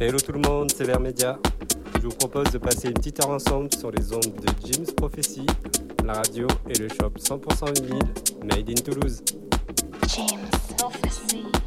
Hello tout le monde, c'est Vermedia. Je vous propose de passer une petite heure ensemble sur les ondes de Jim's Prophecy, la radio et le shop 100% vinyle Made in Toulouse. Jim's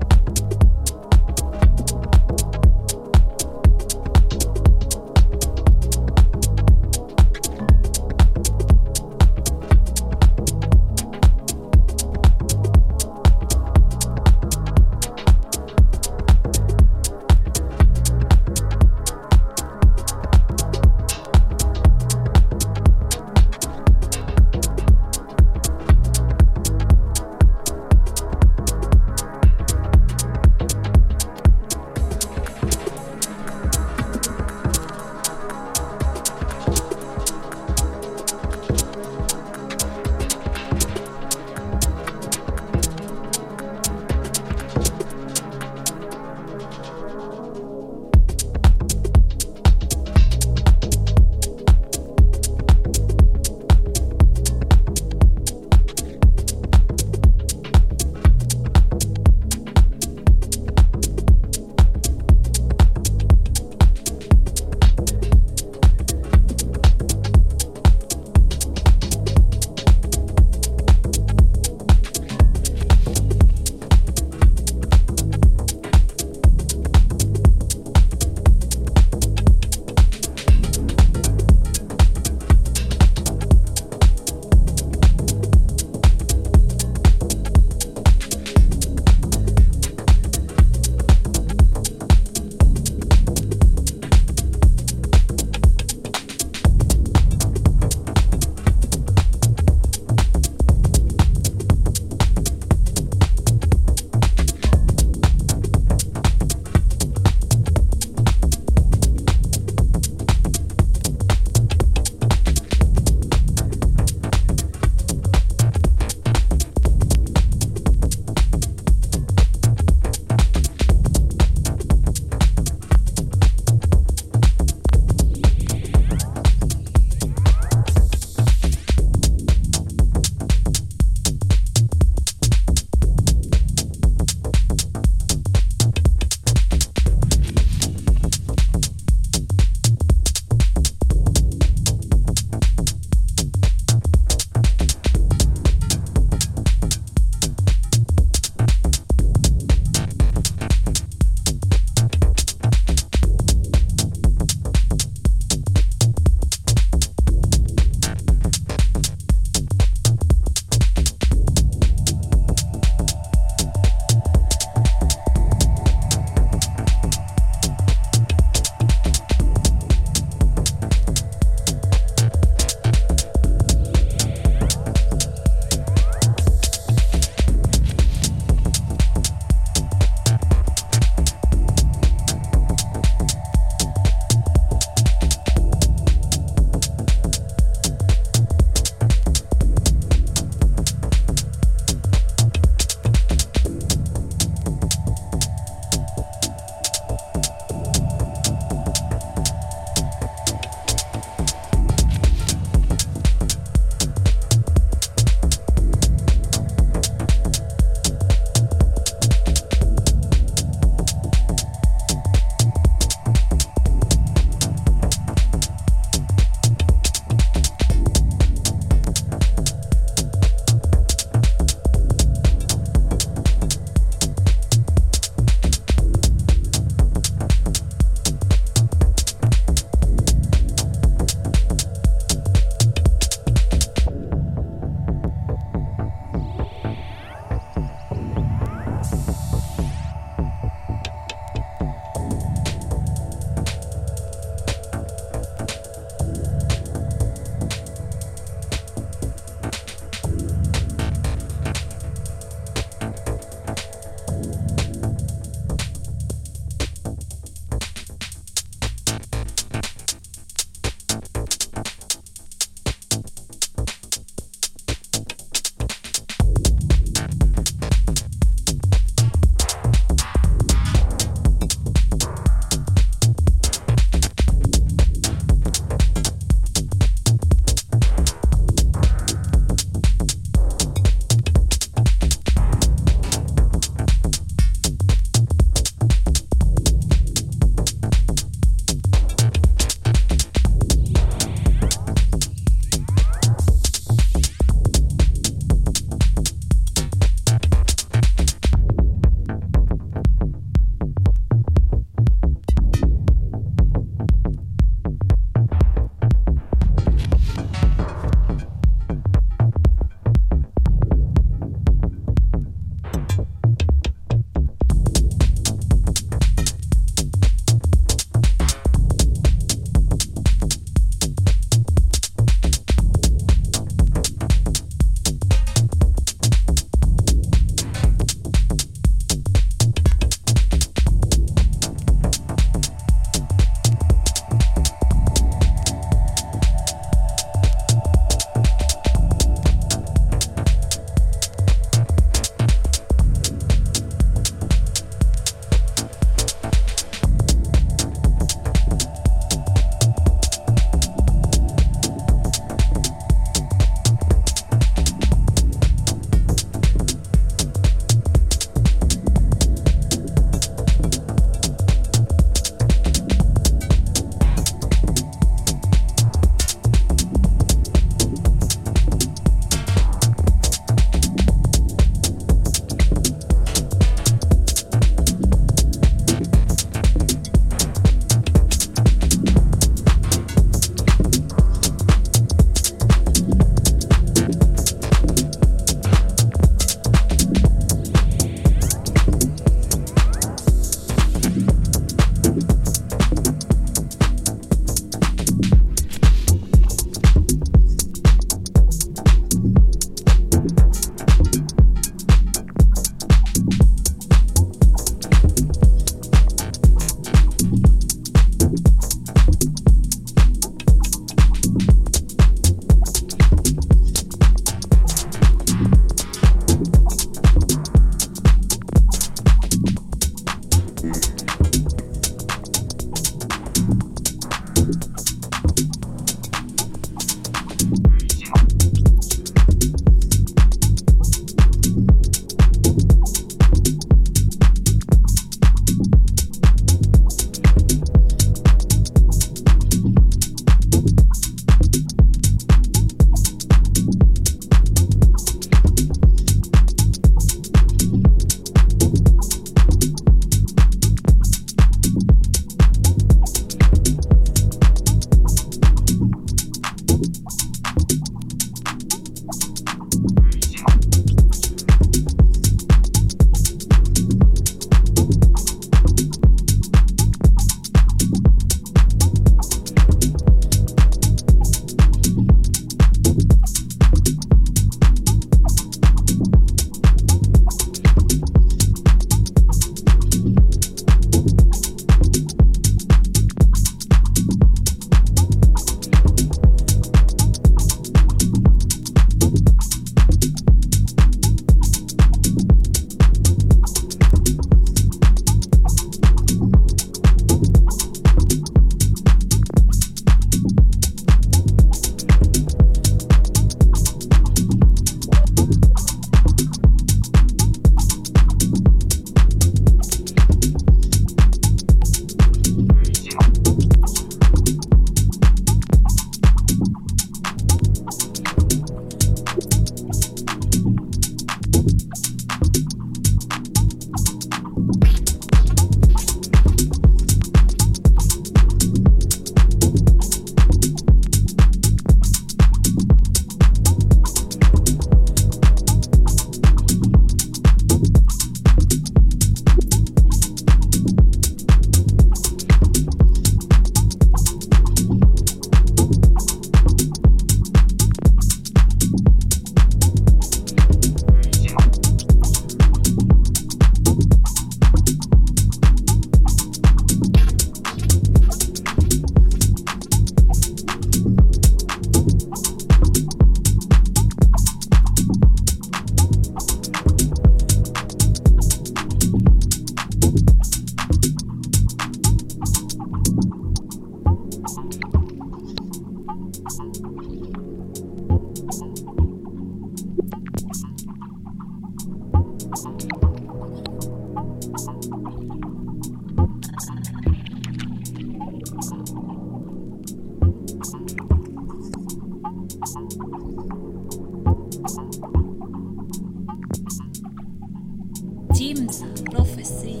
Jim's prophecy.